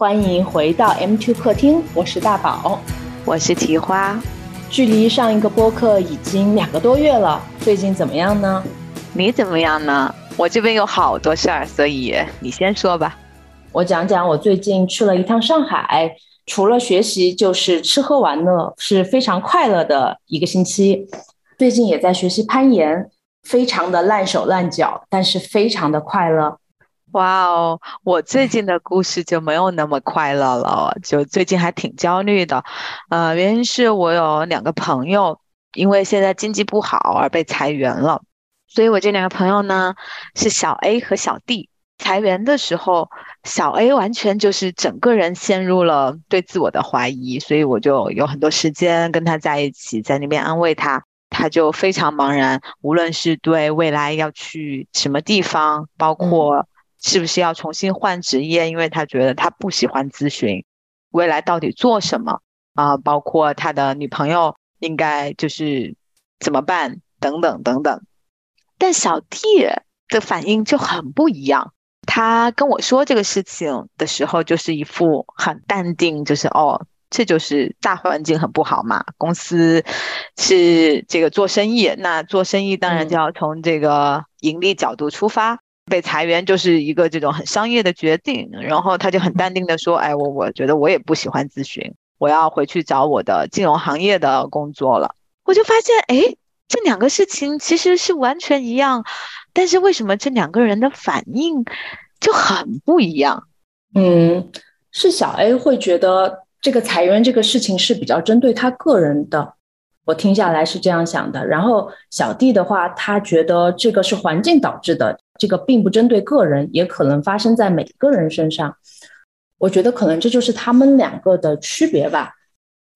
欢迎回到 M Two 客厅，我是大宝，我是提花。距离上一个播客已经两个多月了，最近怎么样呢？你怎么样呢？我这边有好多事儿，所以你先说吧。我讲讲我最近去了一趟上海，除了学习就是吃喝玩乐，是非常快乐的一个星期。最近也在学习攀岩，非常的烂手烂脚，但是非常的快乐。哇哦，我最近的故事就没有那么快乐了，就最近还挺焦虑的。呃，原因是我有两个朋友，因为现在经济不好而被裁员了。所以我这两个朋友呢，是小 A 和小 D。裁员的时候，小 A 完全就是整个人陷入了对自我的怀疑，所以我就有很多时间跟他在一起，在那边安慰他。他就非常茫然，无论是对未来要去什么地方，包括。是不是要重新换职业？因为他觉得他不喜欢咨询，未来到底做什么啊？包括他的女朋友应该就是怎么办等等等等。但小弟的反应就很不一样。他跟我说这个事情的时候，就是一副很淡定，就是哦，这就是大环境很不好嘛。公司是这个做生意，那做生意当然就要从这个盈利角度出发。被裁员就是一个这种很商业的决定，然后他就很淡定的说：“哎，我我觉得我也不喜欢咨询，我要回去找我的金融行业的工作了。”我就发现，哎，这两个事情其实是完全一样，但是为什么这两个人的反应就很不一样？嗯，是小 A 会觉得这个裁员这个事情是比较针对他个人的，我听下来是这样想的。然后小弟的话，他觉得这个是环境导致的。这个并不针对个人，也可能发生在每个人身上。我觉得可能这就是他们两个的区别吧。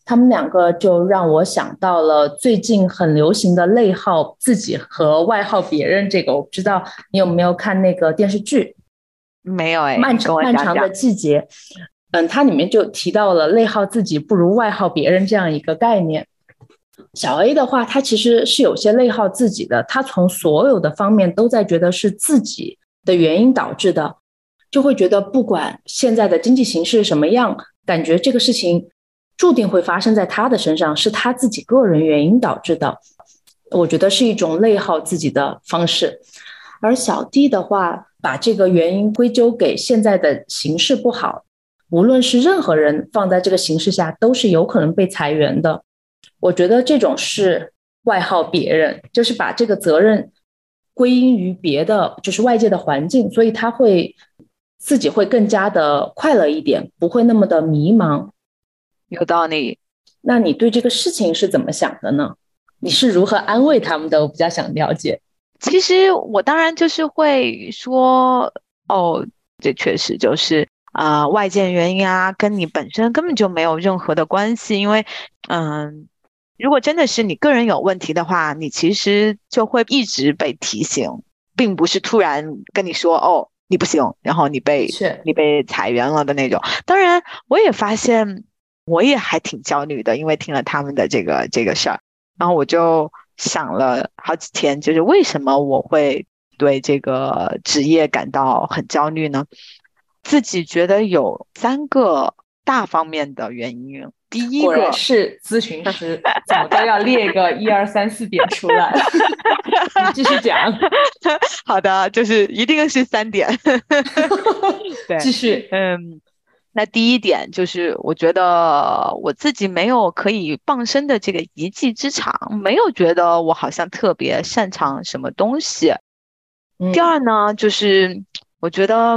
他们两个就让我想到了最近很流行的内耗自己和外耗别人。这个我不知道你有没有看那个电视剧？没有哎，漫长漫长的季节。嗯，它里面就提到了内耗自己不如外耗别人这样一个概念。小 A 的话，他其实是有些内耗自己的，他从所有的方面都在觉得是自己的原因导致的，就会觉得不管现在的经济形势什么样，感觉这个事情注定会发生在他的身上，是他自己个人原因导致的。我觉得是一种内耗自己的方式。而小 D 的话，把这个原因归咎给现在的形势不好，无论是任何人放在这个形势下，都是有可能被裁员的。我觉得这种是外耗别人，就是把这个责任归因于别的，就是外界的环境，所以他会自己会更加的快乐一点，不会那么的迷茫。有道理。那你对这个事情是怎么想的呢？你是如何安慰他们的？我比较想了解。其实我当然就是会说，哦，这确实就是啊，外界原因啊，跟你本身根本就没有任何的关系，因为，嗯。如果真的是你个人有问题的话，你其实就会一直被提醒，并不是突然跟你说哦你不行，然后你被你被裁员了的那种。当然，我也发现我也还挺焦虑的，因为听了他们的这个这个事儿，然后我就想了好几天，就是为什么我会对这个职业感到很焦虑呢？自己觉得有三个大方面的原因。第一个是咨询 师，怎么都要列个一二三四点出来。你继续讲。好的，就是一定是三点。对，继续。嗯，那第一点就是，我觉得我自己没有可以傍身的这个一技之长，没有觉得我好像特别擅长什么东西。第二呢，就是我觉得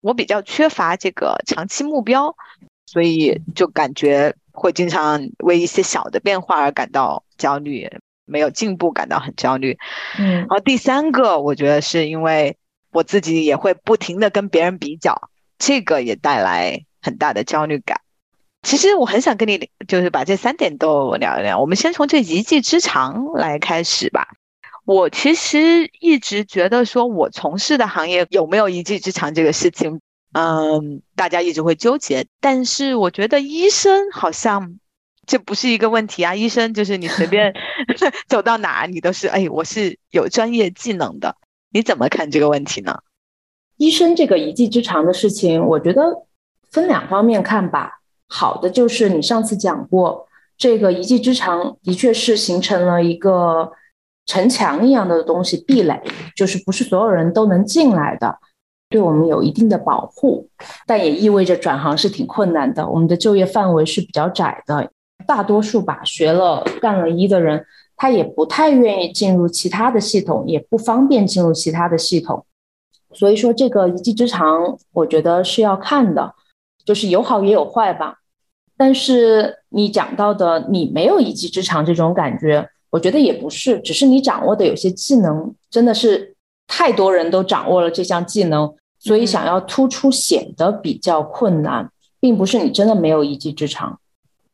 我比较缺乏这个长期目标，所以就感觉。会经常为一些小的变化而感到焦虑，没有进步感到很焦虑。嗯，然后第三个，我觉得是因为我自己也会不停的跟别人比较，这个也带来很大的焦虑感。其实我很想跟你就是把这三点都聊一聊。我们先从这一技之长来开始吧。我其实一直觉得说，我从事的行业有没有一技之长这个事情。嗯，大家一直会纠结，但是我觉得医生好像这不是一个问题啊。医生就是你随便 走到哪，你都是哎，我是有专业技能的。你怎么看这个问题呢？医生这个一技之长的事情，我觉得分两方面看吧。好的就是你上次讲过，这个一技之长的确是形成了一个城墙一样的东西，壁垒，就是不是所有人都能进来的，对我们有一定的保护，但也意味着转行是挺困难的。我们的就业范围是比较窄的，大多数吧学了干了医的人，他也不太愿意进入其他的系统，也不方便进入其他的系统。所以说，这个一技之长，我觉得是要看的，就是有好也有坏吧。但是你讲到的，你没有一技之长这种感觉，我觉得也不是，只是你掌握的有些技能真的是太多人都掌握了这项技能，所以想要突出显得比较困难，并不是你真的没有一技之长。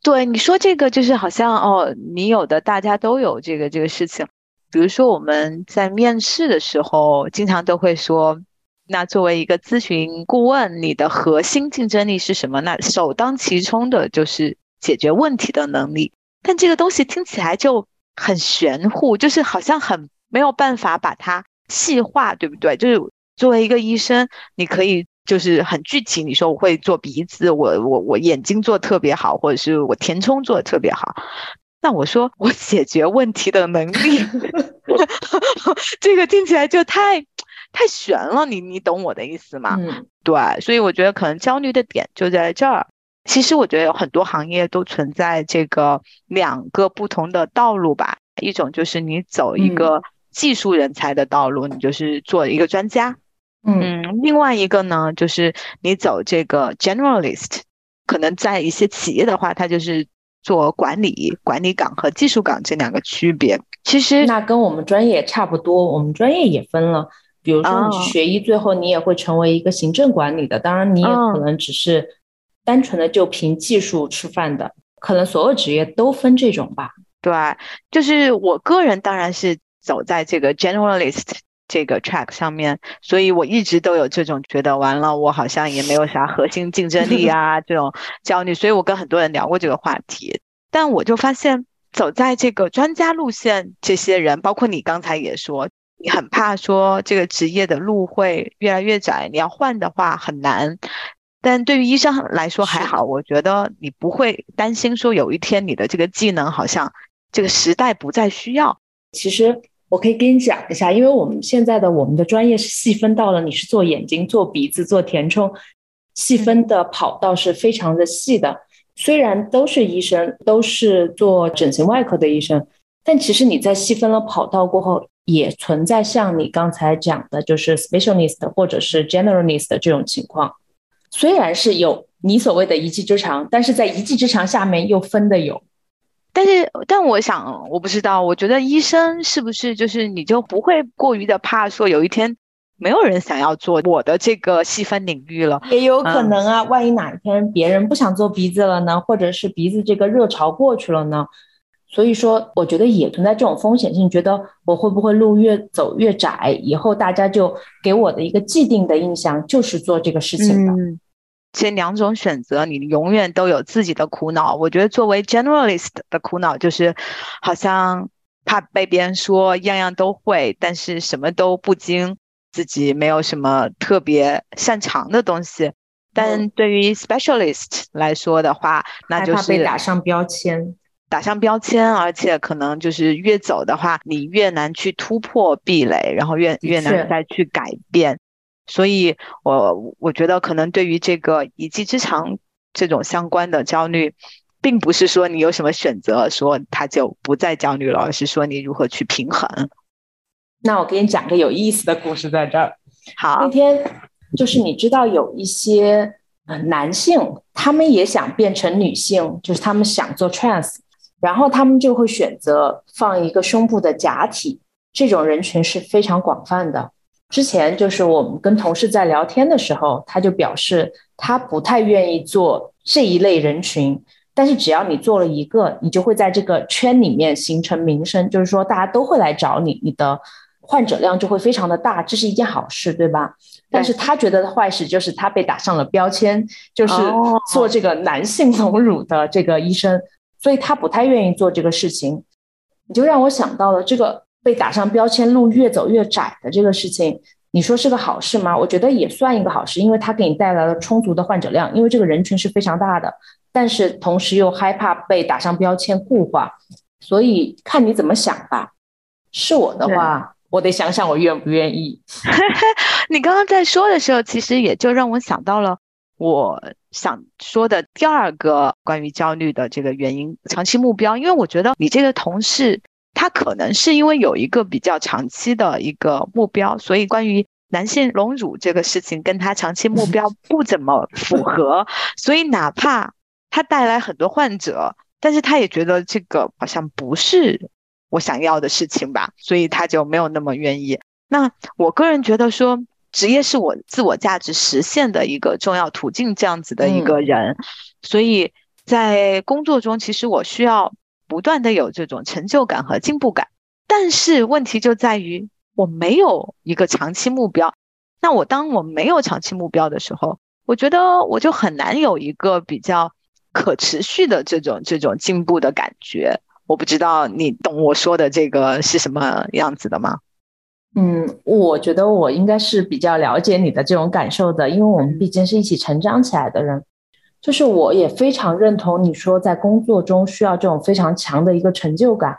对你说这个，就是好像哦，你有的大家都有这个这个事情，比如说我们在面试的时候，经常都会说。那作为一个咨询顾问，你的核心竞争力是什么？那首当其冲的就是解决问题的能力。但这个东西听起来就很玄乎，就是好像很没有办法把它细化，对不对？就是作为一个医生，你可以就是很具体，你说我会做鼻子，我我我眼睛做特别好，或者是我填充做的特别好。那我说我解决问题的能力，这个听起来就太。太悬了，你你懂我的意思吗？嗯，对，所以我觉得可能焦虑的点就在这儿。其实我觉得有很多行业都存在这个两个不同的道路吧。一种就是你走一个技术人才的道路，你就是做一个专家。嗯，另外一个呢，就是你走这个 generalist，可能在一些企业的话，它就是做管理管理岗和技术岗这两个区别。其实那跟我们专业差不多，我们专业也分了。比如说，你学医，最后你也会成为一个行政管理的。当然，你也可能只是单纯的就凭技术吃饭的。可能所有职业都分这种吧。对，就是我个人当然是走在这个 generalist 这个 track 上面，所以我一直都有这种觉得，完了，我好像也没有啥核心竞争力啊，这种焦虑。所以我跟很多人聊过这个话题，但我就发现，走在这个专家路线，这些人，包括你刚才也说。你很怕说这个职业的路会越来越窄，你要换的话很难。但对于医生来说还好，我觉得你不会担心说有一天你的这个技能好像这个时代不再需要。其实我可以跟你讲一下，因为我们现在的我们的专业是细分到了你是做眼睛、做鼻子、做填充，细分的跑道是非常的细的。虽然都是医生，都是做整形外科的医生，但其实你在细分了跑道过后。也存在像你刚才讲的，就是 specialist 或者是 generalist 这种情况。虽然是有你所谓的一技之长，但是在一技之长下面又分的有。但是，但我想，我不知道，我觉得医生是不是就是你就不会过于的怕说有一天没有人想要做我的这个细分领域了？也有可能啊，万一哪一天别人不想做鼻子了呢，或者是鼻子这个热潮过去了呢？所以说，我觉得也存在这种风险性，觉得我会不会路越走越窄，以后大家就给我的一个既定的印象就是做这个事情的。这两种选择，你永远都有自己的苦恼。我觉得作为 generalist 的苦恼就是，好像怕被别人说样样都会，但是什么都不精，自己没有什么特别擅长的东西。但对于 specialist 来说的话，那就是被打上标签。打上标签，而且可能就是越走的话，你越难去突破壁垒，然后越越难再去改变。所以，我我觉得可能对于这个一技之长这种相关的焦虑，并不是说你有什么选择，说他就不再焦虑了，而是说你如何去平衡。那我给你讲个有意思的故事，在这儿。好，那天就是你知道有一些呃男性，他们也想变成女性，就是他们想做 trans。然后他们就会选择放一个胸部的假体，这种人群是非常广泛的。之前就是我们跟同事在聊天的时候，他就表示他不太愿意做这一类人群，但是只要你做了一个，你就会在这个圈里面形成名声，就是说大家都会来找你，你的患者量就会非常的大，这是一件好事，对吧？但是他觉得的坏事就是他被打上了标签，就是做这个男性隆乳的这个医生。所以他不太愿意做这个事情，你就让我想到了这个被打上标签、路越走越窄的这个事情。你说是个好事吗？我觉得也算一个好事，因为它给你带来了充足的患者量，因为这个人群是非常大的，但是同时又害怕被打上标签固化，所以看你怎么想吧。是我的话，我得想想我愿不愿意。你刚刚在说的时候，其实也就让我想到了我想说的第二个关于焦虑的这个原因——长期目标。因为我觉得你这个同事。他可能是因为有一个比较长期的一个目标，所以关于男性隆乳这个事情跟他长期目 标不怎么符合，所以哪怕他带来很多患者，但是他也觉得这个好像不是我想要的事情吧，所以他就没有那么愿意。那我个人觉得说，职业是我自我价值实现的一个重要途径，这样子的一个人，所以在工作中，其实我需要。不断的有这种成就感和进步感，但是问题就在于我没有一个长期目标。那我当我没有长期目标的时候，我觉得我就很难有一个比较可持续的这种这种进步的感觉。我不知道你懂我说的这个是什么样子的吗？嗯，我觉得我应该是比较了解你的这种感受的，因为我们毕竟是一起成长起来的人。就是我也非常认同你说，在工作中需要这种非常强的一个成就感，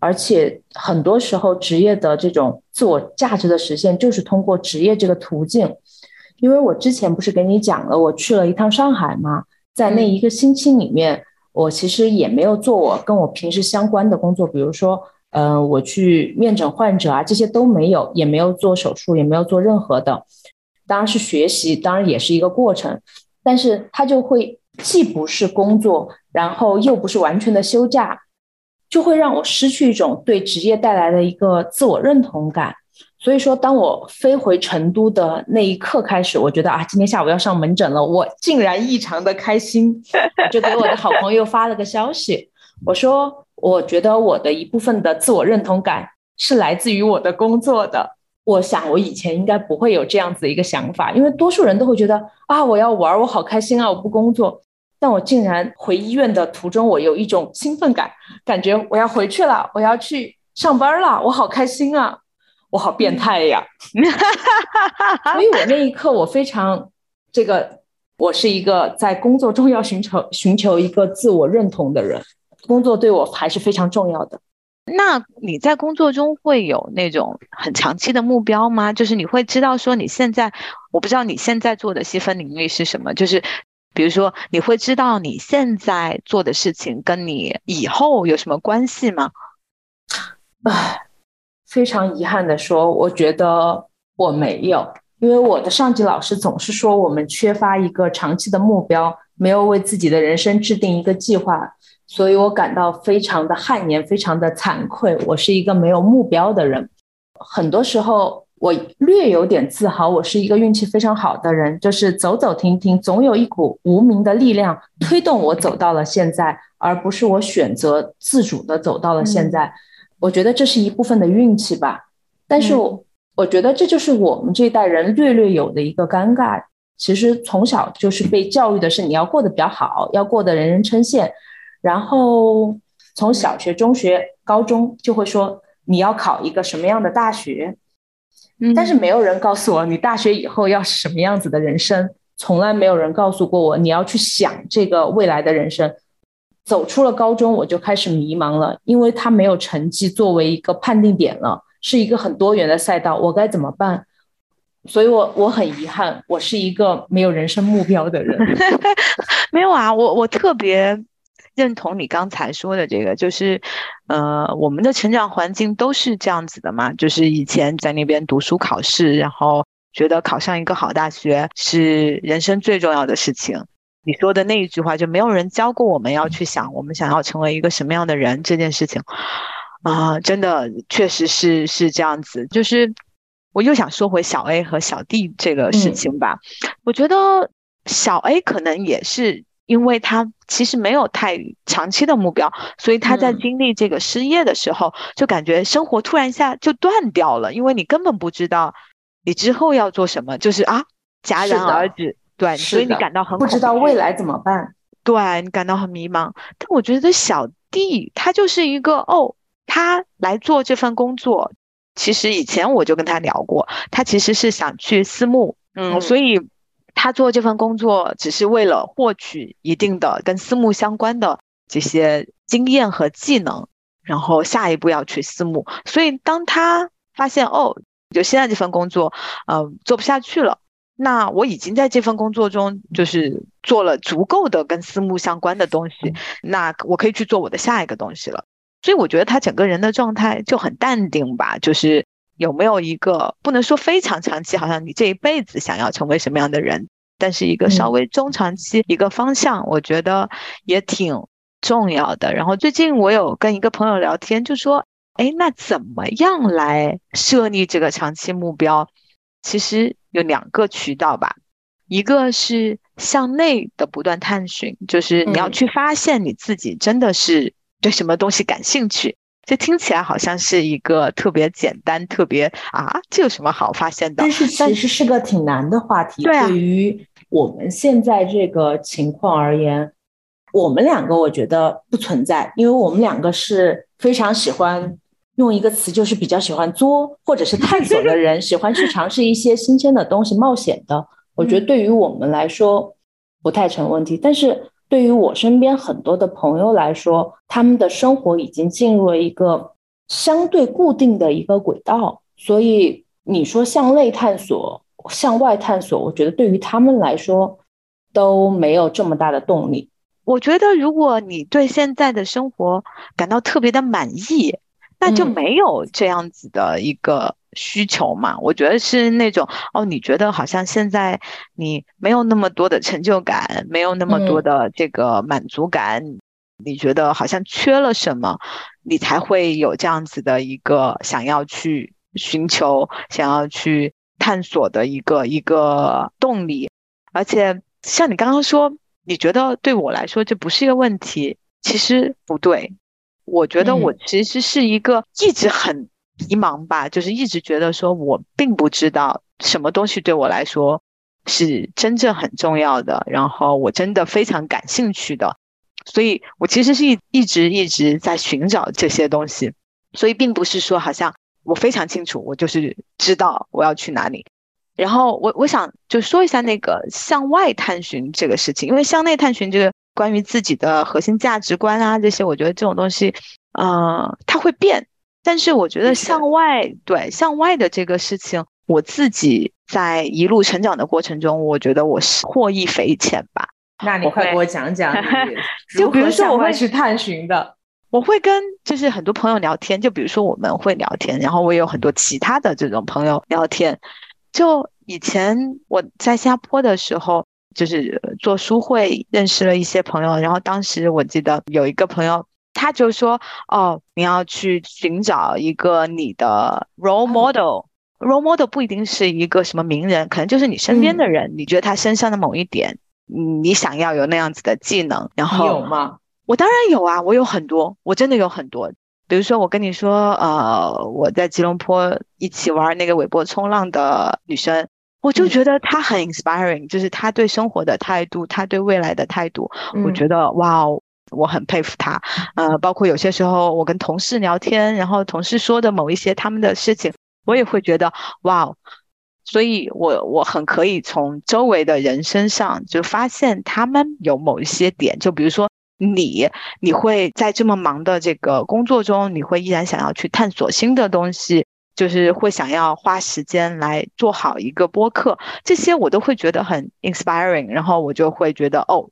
而且很多时候职业的这种自我价值的实现，就是通过职业这个途径。因为我之前不是给你讲了，我去了一趟上海嘛，在那一个星期里面，我其实也没有做我跟我平时相关的工作，比如说，呃，我去面诊患者啊，这些都没有，也没有做手术，也没有做任何的，当然是学习，当然也是一个过程。但是他就会既不是工作，然后又不是完全的休假，就会让我失去一种对职业带来的一个自我认同感。所以说，当我飞回成都的那一刻开始，我觉得啊，今天下午要上门诊了，我竟然异常的开心，就给我的好朋友发了个消息，我说，我觉得我的一部分的自我认同感是来自于我的工作的。我想，我以前应该不会有这样子一个想法，因为多数人都会觉得啊，我要玩，我好开心啊，我不工作。但我竟然回医院的途中，我有一种兴奋感，感觉我要回去了，我要去上班了，我好开心啊，我好变态呀！所以我那一刻，我非常这个，我是一个在工作中要寻求寻求一个自我认同的人，工作对我还是非常重要的。那你在工作中会有那种很长期的目标吗？就是你会知道说你现在，我不知道你现在做的细分领域是什么。就是比如说，你会知道你现在做的事情跟你以后有什么关系吗？唉，非常遗憾的说，我觉得我没有，因为我的上级老师总是说我们缺乏一个长期的目标，没有为自己的人生制定一个计划。所以我感到非常的汗颜，非常的惭愧。我是一个没有目标的人，很多时候我略有点自豪，我是一个运气非常好的人，就是走走停停，总有一股无名的力量推动我走到了现在，而不是我选择自主的走到了现在。我觉得这是一部分的运气吧，但是我我觉得这就是我们这一代人略略有的一个尴尬。其实从小就是被教育的是你要过得比较好，要过得人人称羡。然后从小学、中学、高中就会说你要考一个什么样的大学，嗯，但是没有人告诉我你大学以后要什么样子的人生，从来没有人告诉过我你要去想这个未来的人生。走出了高中，我就开始迷茫了，因为他没有成绩作为一个判定点了，是一个很多元的赛道，我该怎么办？所以我我很遗憾，我是一个没有人生目标的人。没有啊，我我特别。认同你刚才说的这个，就是，呃，我们的成长环境都是这样子的嘛，就是以前在那边读书考试，然后觉得考上一个好大学是人生最重要的事情。你说的那一句话，就没有人教过我们要去想我们想要成为一个什么样的人这件事情啊，真的确实是是这样子。就是我又想说回小 A 和小 D 这个事情吧，我觉得小 A 可能也是。因为他其实没有太长期的目标，所以他在经历这个失业的时候，就感觉生活突然一下就断掉了。因为你根本不知道你之后要做什么，就是啊戛然而止，对，所以你感到很不知道未来怎么办，对你感到很迷茫。但我觉得小弟他就是一个哦，他来做这份工作，其实以前我就跟他聊过，他其实是想去私募，嗯，所以他做这份工作只是为了获取一定的跟私募相关的这些经验和技能，然后下一步要去私募。所以当他发现哦，就现在这份工作，呃，做不下去了。那我已经在这份工作中，就是做了足够的跟私募相关的东西，那我可以去做我的下一个东西了。所以我觉得他整个人的状态就很淡定吧，就是有没有一个不能说非常长期，好像你这一辈子想要成为什么样的人，但是一个稍微中长期一个方向，我觉得也挺重要的。然后最近我有跟一个朋友聊天，就说，哎，那怎么样来设立这个长期目标？其实有两个渠道吧，一个是向内的不断探寻，就是你要去发现你自己真的是对什么东西感兴趣。这听起来好像是一个特别简单、特别啊，这有什么好发现的？但是其实是个挺难的话题。对啊，对于我们现在这个情况而言，我们两个我觉得不存在，因为我们两个是非常喜欢。用一个词就是比较喜欢作或者是探索的人，喜欢去尝试一些新鲜的东西、冒险的。我觉得对于我们来说不太成问题，但是对于我身边很多的朋友来说，他们的生活已经进入了一个相对固定的一个轨道，所以你说向内探索、向外探索，我觉得对于他们来说都没有这么大的动力。我觉得如果你对现在的生活感到特别的满意。那就没有这样子的一个需求嘛？我觉得是那种哦，你觉得好像现在你没有那么多的成就感，没有那么多的这个满足感，你觉得好像缺了什么，你才会有这样子的一个想要去寻求、想要去探索的一个一个动力。而且像你刚刚说，你觉得对我来说这不是一个问题，其实不对。我觉得我其实是一个一直很迷茫吧，就是一直觉得说我并不知道什么东西对我来说是真正很重要的，然后我真的非常感兴趣的，所以我其实是一一直一直在寻找这些东西，所以并不是说好像我非常清楚，我就是知道我要去哪里。然后我我想就说一下那个向外探寻这个事情，因为向内探寻这个。关于自己的核心价值观啊，这些我觉得这种东西，呃，它会变。但是我觉得向外，对向外的这个事情，我自己在一路成长的过程中，我觉得我是获益匪浅吧。那你快给我讲讲，就比如说我会去探寻的，我会跟就是很多朋友聊天，就比如说我们会聊天，然后我也有很多其他的这种朋友聊天。就以前我在新加坡的时候。就是做书会认识了一些朋友，然后当时我记得有一个朋友，他就说：“哦，你要去寻找一个你的 role model。role model 不一定是一个什么名人，可能就是你身边的人。你觉得他身上的某一点，你想要有那样子的技能，然后有吗？我当然有啊，我有很多，我真的有很多。比如说，我跟你说，呃，我在吉隆坡一起玩那个尾波冲浪的女生。”我就觉得他很 inspiring，就是他对生活的态度，他对未来的态度，我觉得哇，我很佩服他。呃，包括有些时候我跟同事聊天，然后同事说的某一些他们的事情，我也会觉得哇，所以我我很可以从周围的人身上就发现他们有某一些点，就比如说你，你会在这么忙的这个工作中，你会依然想要去探索新的东西。就是会想要花时间来做好一个播客，这些我都会觉得很 inspiring，然后我就会觉得哦，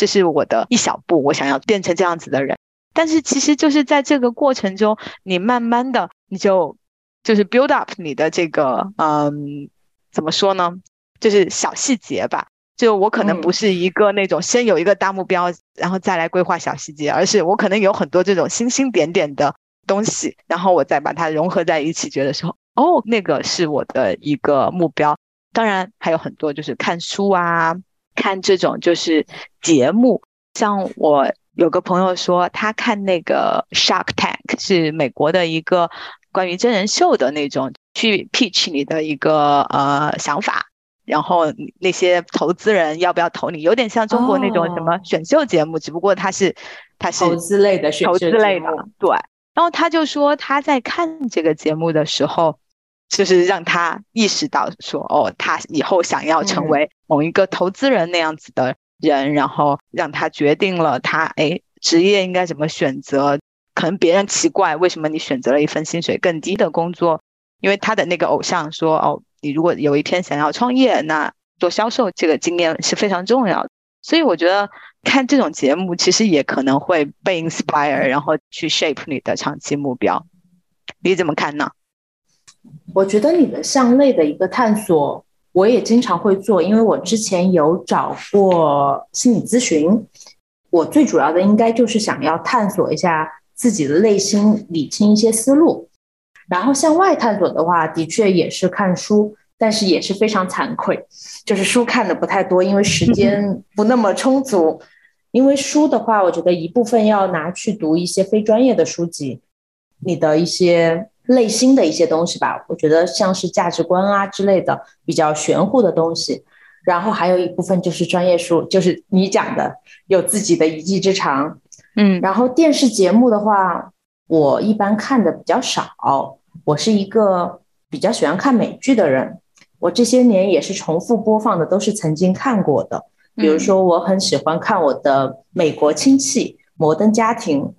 这是我的一小步，我想要变成这样子的人。但是其实就是在这个过程中，你慢慢的你就就是 build up 你的这个嗯，怎么说呢？就是小细节吧。就我可能不是一个那种先有一个大目标，然后再来规划小细节，而是我可能有很多这种星星点点的。东西，然后我再把它融合在一起，觉得说，哦，那个是我的一个目标。当然还有很多，就是看书啊，看这种就是节目。像我有个朋友说，他看那个 Shark Tank，是美国的一个关于真人秀的那种，去 pitch 你的一个呃想法，然后那些投资人要不要投你，有点像中国那种什么选秀节目，只不过它是它是投资类的选投资类的，对。然后他就说他在看这个节目的时候，就是让他意识到说，哦，他以后想要成为某一个投资人那样子的人，然后让他决定了他哎职业应该怎么选择。可能别人奇怪为什么你选择了一份薪水更低的工作，因为他的那个偶像说，哦，你如果有一天想要创业，那做销售这个经验是非常重要的。所以我觉得看这种节目，其实也可能会被 inspire，然后去 shape 你的长期目标。你怎么看呢？我觉得你的向内的一个探索，我也经常会做，因为我之前有找过心理咨询，我最主要的应该就是想要探索一下自己的内心，理清一些思路。然后向外探索的话，的确也是看书。但是也是非常惭愧，就是书看的不太多，因为时间不那么充足。因为书的话，我觉得一部分要拿去读一些非专业的书籍，你的一些内心的一些东西吧。我觉得像是价值观啊之类的比较玄乎的东西。然后还有一部分就是专业书，就是你讲的有自己的一技之长。嗯，然后电视节目的话，我一般看的比较少。我是一个比较喜欢看美剧的人。我这些年也是重复播放的，都是曾经看过的。比如说，我很喜欢看我的美国亲戚、摩登家庭。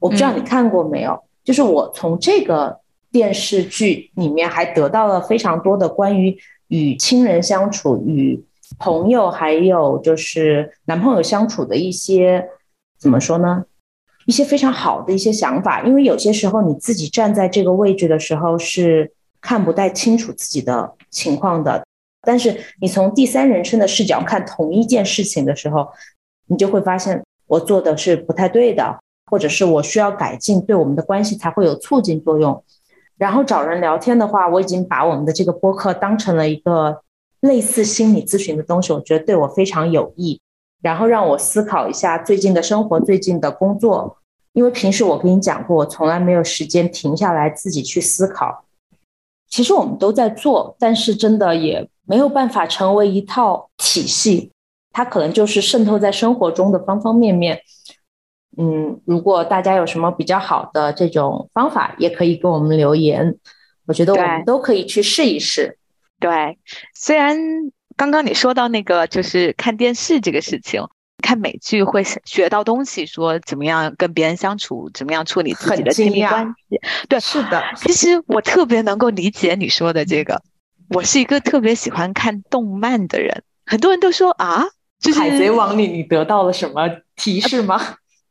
我不知道你看过没有？就是我从这个电视剧里面还得到了非常多的关于与亲人相处、与朋友还有就是男朋友相处的一些怎么说呢？一些非常好的一些想法。因为有些时候你自己站在这个位置的时候是看不太清楚自己的。情况的，但是你从第三人称的视角看同一件事情的时候，你就会发现我做的是不太对的，或者是我需要改进，对我们的关系才会有促进作用。然后找人聊天的话，我已经把我们的这个播客当成了一个类似心理咨询的东西，我觉得对我非常有益。然后让我思考一下最近的生活、最近的工作，因为平时我跟你讲过，我从来没有时间停下来自己去思考。其实我们都在做，但是真的也没有办法成为一套体系，它可能就是渗透在生活中的方方面面。嗯，如果大家有什么比较好的这种方法，也可以给我们留言，我觉得我们都可以去试一试。对，虽然刚刚你说到那个就是看电视这个事情。看美剧会学到东西，说怎么样跟别人相处，怎么样处理自己的亲密关系。对，是的。其实我特别能够理解你说的这个。我是一个特别喜欢看动漫的人，很多人都说啊，就是《海贼王》里你得到了什么提示吗？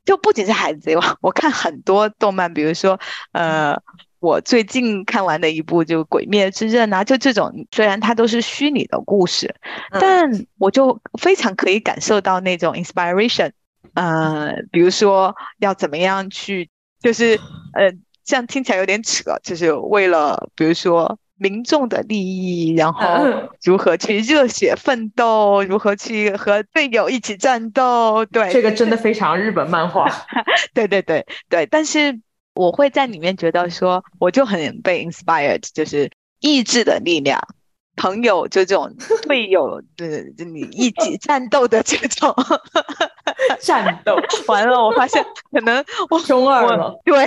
就不仅是《海贼王》，我看很多动漫，比如说呃。我最近看完的一部就《鬼灭之刃》啊，就这种，虽然它都是虚拟的故事，但我就非常可以感受到那种 inspiration。呃，比如说要怎么样去，就是呃，这样听起来有点扯，就是为了比如说民众的利益，然后如何去热血奋斗，如何去和队友一起战斗。对，这个真的非常日本漫画。对对对对，但是。我会在里面觉得说，我就很被 inspired，就是意志的力量，朋友就这种 队友的你一起战斗的这种战斗。完了，我发现可能我中二了，对，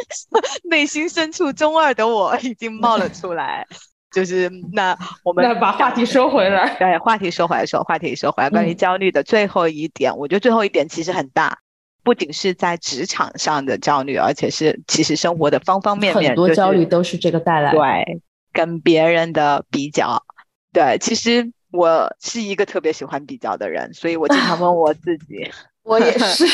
内心深处中二的我已经冒了出来。就是那我们那把话题说回来，对，话题说回来，说话题说回来，关于焦虑的最后一点，我觉得最后一点其实很大。不仅是在职场上的焦虑，而且是其实生活的方方面面，很多焦虑都是这个带来。对，跟别人的比较。对，其实我是一个特别喜欢比较的人，所以我经常问我自己。我也是。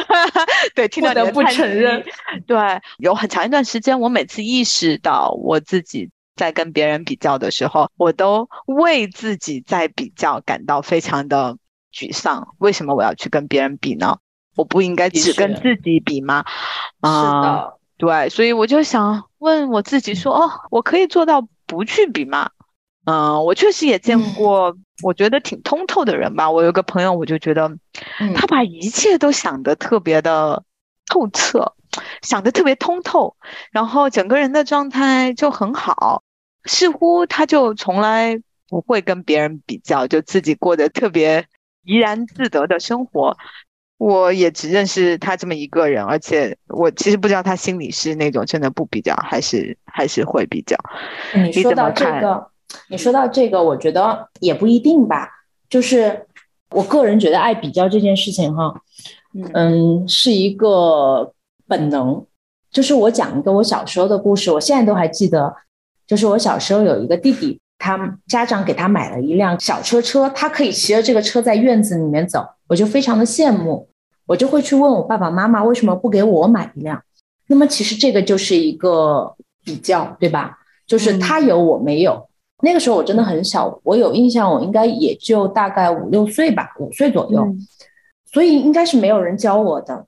对，听到你的不承认。对，有很长一段时间，我每次意识到我自己在跟别人比较的时候，我都为自己在比较感到非常的沮丧。为什么我要去跟别人比呢？我不应该只跟自己比吗？啊，对，所以我就想问我自己说：哦，我可以做到不去比吗？嗯，我确实也见过，我觉得挺通透的人吧。我有个朋友，我就觉得他把一切都想得特别的透彻，想得特别通透，然后整个人的状态就很好，似乎他就从来不会跟别人比较，就自己过得特别怡然自得的生活。我也只认识他这么一个人，而且我其实不知道他心里是那种真的不比较，还是还是会比较。你说到这个，你说到这个，我觉得也不一定吧。就是我个人觉得，爱比较这件事情，哈，嗯，是一个本能。就是我讲一个我小时候的故事，我现在都还记得。就是我小时候有一个弟弟，他家长给他买了一辆小车车，他可以骑着这个车在院子里面走，我就非常的羡慕。我就会去问我爸爸妈妈为什么不给我买一辆？那么其实这个就是一个比较，对吧？就是他有我没有。那个时候我真的很小，我有印象，我应该也就大概五六岁吧，五岁左右，所以应该是没有人教我的。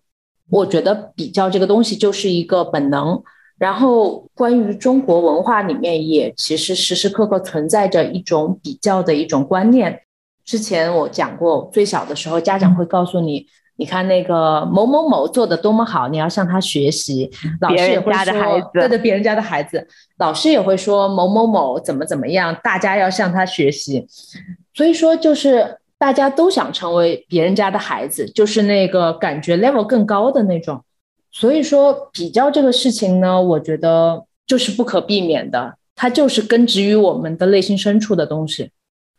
我觉得比较这个东西就是一个本能。然后关于中国文化里面也其实时时刻刻存在着一种比较的一种观念。之前我讲过，最小的时候家长会告诉你。你看那个某某某做的多么好，你要向他学习。老师也会说，对对，别人家的孩子，老师也会说某某某怎么怎么样，大家要向他学习。所以说，就是大家都想成为别人家的孩子，就是那个感觉 level 更高的那种。所以说，比较这个事情呢，我觉得就是不可避免的，它就是根植于我们的内心深处的东西。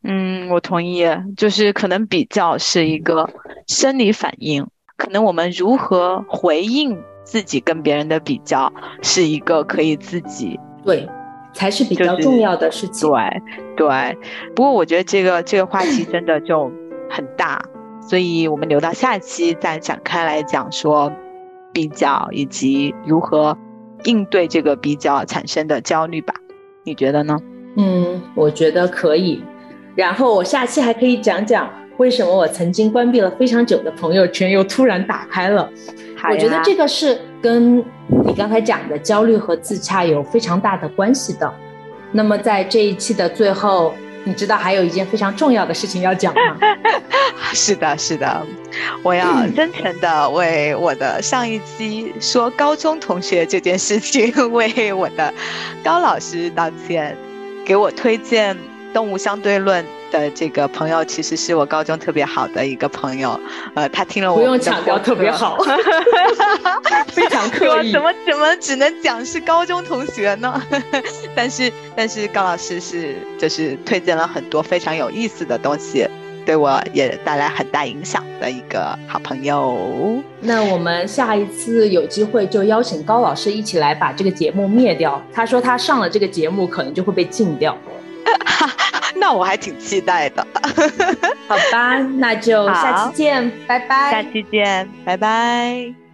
嗯，我同意，就是可能比较是一个生理反应，可能我们如何回应自己跟别人的比较，是一个可以自己对，才是比较重要的事情。对对，不过我觉得这个这个话题真的就很大，所以我们留到下期再展开来讲说比较以及如何应对这个比较产生的焦虑吧？你觉得呢？嗯，我觉得可以。然后我下期还可以讲讲为什么我曾经关闭了非常久的朋友圈又突然打开了。我觉得这个是跟你刚才讲的焦虑和自洽有非常大的关系的。那么在这一期的最后，你知道还有一件非常重要的事情要讲吗？是的，是的，我要 真诚的为我的上一期说高中同学这件事情 为我的高老师道歉，给我推荐。动物相对论的这个朋友，其实是我高中特别好的一个朋友。呃，他听了我不用强调特别好，非常刻意。怎么怎么只能讲是高中同学呢？但是但是高老师是就是推荐了很多非常有意思的东西，对我也带来很大影响的一个好朋友。那我们下一次有机会就邀请高老师一起来把这个节目灭掉。他说他上了这个节目可能就会被禁掉。那我还挺期待的，好吧，那就下期见，拜拜。下期见，拜拜。